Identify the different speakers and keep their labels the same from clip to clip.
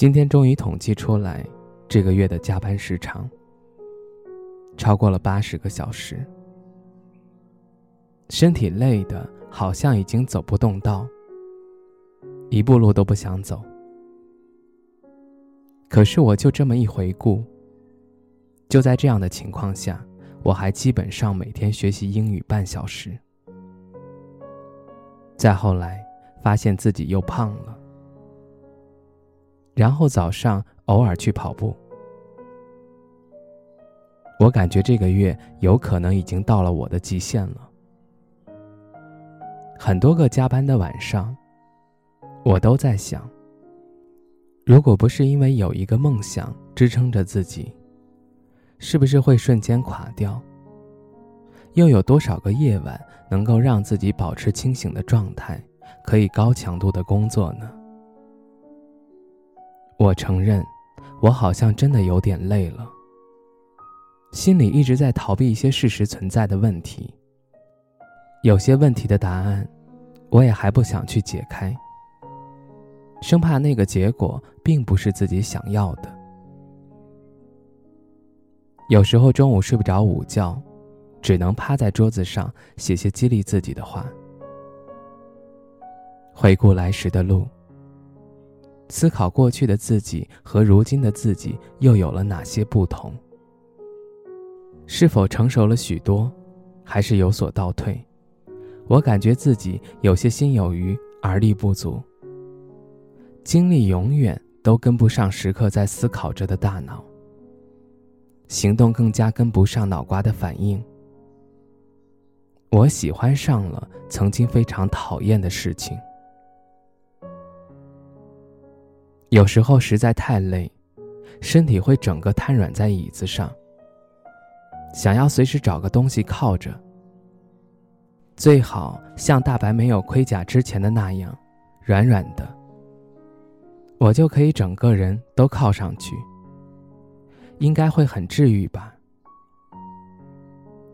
Speaker 1: 今天终于统计出来，这个月的加班时长超过了八十个小时，身体累的好像已经走不动道，一步路都不想走。可是我就这么一回顾，就在这样的情况下，我还基本上每天学习英语半小时。再后来，发现自己又胖了。然后早上偶尔去跑步，我感觉这个月有可能已经到了我的极限了。很多个加班的晚上，我都在想，如果不是因为有一个梦想支撑着自己，是不是会瞬间垮掉？又有多少个夜晚能够让自己保持清醒的状态，可以高强度的工作呢？我承认，我好像真的有点累了。心里一直在逃避一些事实存在的问题。有些问题的答案，我也还不想去解开，生怕那个结果并不是自己想要的。有时候中午睡不着午觉，只能趴在桌子上写些激励自己的话，回顾来时的路。思考过去的自己和如今的自己又有了哪些不同？是否成熟了许多，还是有所倒退？我感觉自己有些心有余而力不足，精力永远都跟不上时刻在思考着的大脑，行动更加跟不上脑瓜的反应。我喜欢上了曾经非常讨厌的事情。有时候实在太累，身体会整个瘫软在椅子上，想要随时找个东西靠着。最好像大白没有盔甲之前的那样，软软的，我就可以整个人都靠上去，应该会很治愈吧。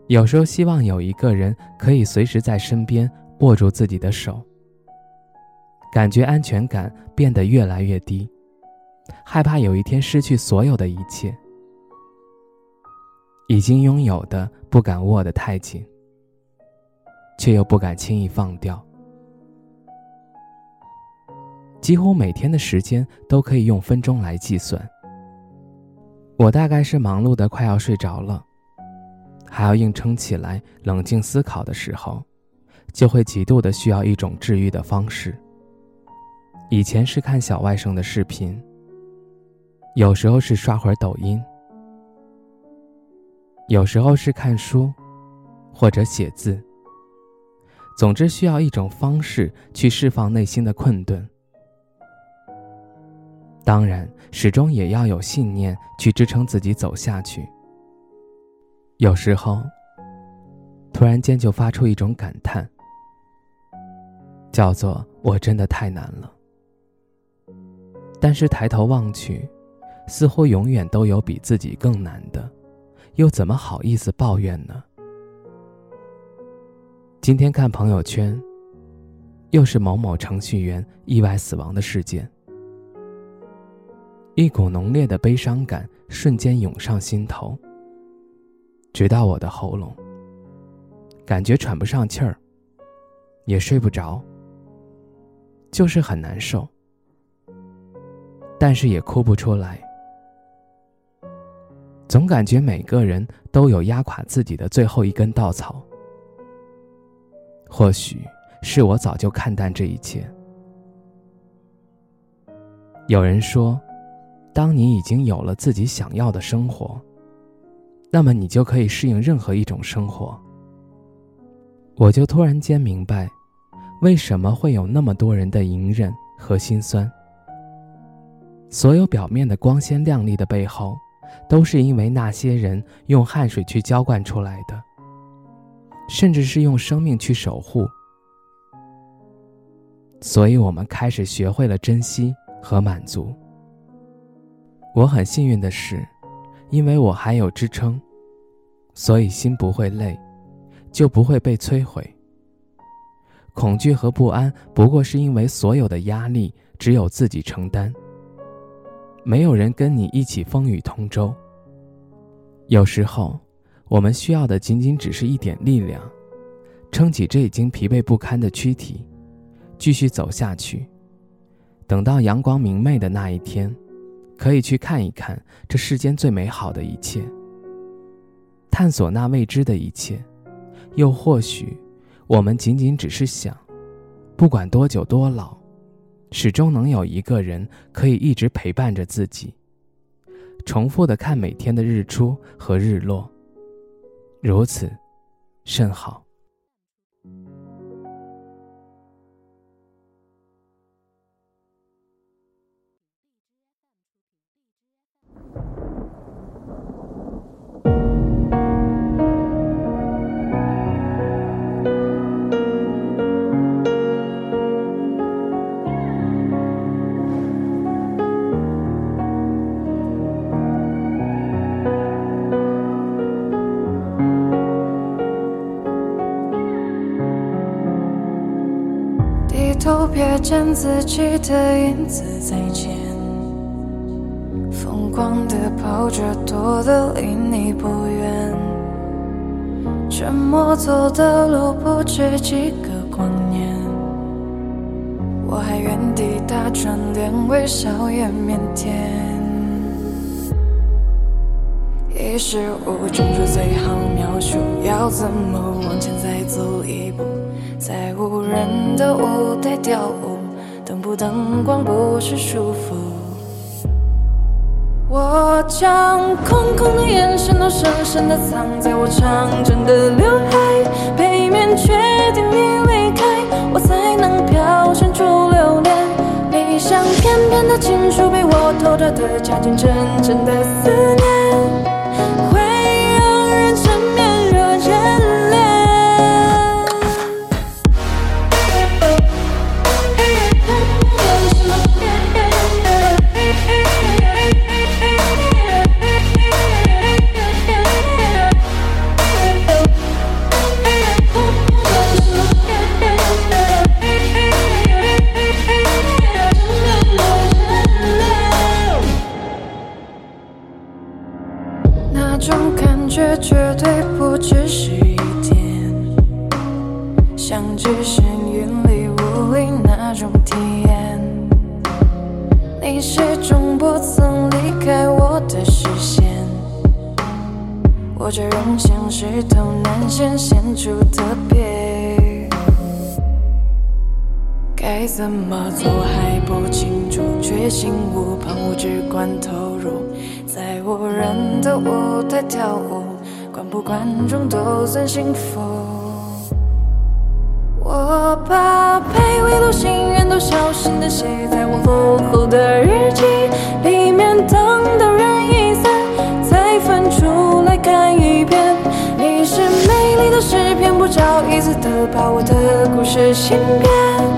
Speaker 1: 有时候希望有一个人可以随时在身边握住自己的手。感觉安全感变得越来越低，害怕有一天失去所有的一切。已经拥有的不敢握得太紧，却又不敢轻易放掉。几乎每天的时间都可以用分钟来计算。我大概是忙碌的快要睡着了，还要硬撑起来冷静思考的时候，就会极度的需要一种治愈的方式。以前是看小外甥的视频，有时候是刷会儿抖音，有时候是看书，或者写字。总之，需要一种方式去释放内心的困顿。当然，始终也要有信念去支撑自己走下去。有时候，突然间就发出一种感叹，叫做“我真的太难了”。但是抬头望去，似乎永远都有比自己更难的，又怎么好意思抱怨呢？今天看朋友圈，又是某某程序员意外死亡的事件，一股浓烈的悲伤感瞬间涌上心头，直到我的喉咙，感觉喘不上气儿，也睡不着，就是很难受。但是也哭不出来，总感觉每个人都有压垮自己的最后一根稻草。或许是我早就看淡这一切。有人说，当你已经有了自己想要的生活，那么你就可以适应任何一种生活。我就突然间明白，为什么会有那么多人的隐忍和心酸。所有表面的光鲜亮丽的背后，都是因为那些人用汗水去浇灌出来的，甚至是用生命去守护。所以，我们开始学会了珍惜和满足。我很幸运的是，因为我还有支撑，所以心不会累，就不会被摧毁。恐惧和不安，不过是因为所有的压力只有自己承担，没有人跟你一起风雨同舟。有时候，我们需要的仅仅只是一点力量，撑起这已经疲惫不堪的躯体。继续走下去，等到阳光明媚的那一天，可以去看一看这世间最美好的一切，探索那未知的一切。又或许，我们仅仅只是想，不管多久多老，始终能有一个人可以一直陪伴着自己，重复的看每天的日出和日落。如此，甚好。
Speaker 2: 瞥见自己的影子在前，疯狂的跑着，躲得离你不远。沉默走的路不止几个光年，我还原地打转，连微笑也腼腆。一时无中说最好描述，要怎么往前再走一步？在无人的舞台跳舞，灯不灯光不是束缚。我将空空的眼神都深深的藏在我长长的刘海背面，确定你离开，我才能表现出留恋。你像片片的情书，被我偷偷的夹进真正的思念。绝对不只是一点，像置身云里雾里那种体验。你始终不曾离开我的视线，我这人像石头难显现出特别。该怎么做还不清楚，却心无旁骛，只管投入，在无人的舞台跳舞。不管众都算幸福。我把卑微路心愿都小心的写在我厚厚的日记里面，等到人已散，再翻出来看一遍。你是美丽的诗篇，不着一字的把我的故事信遍。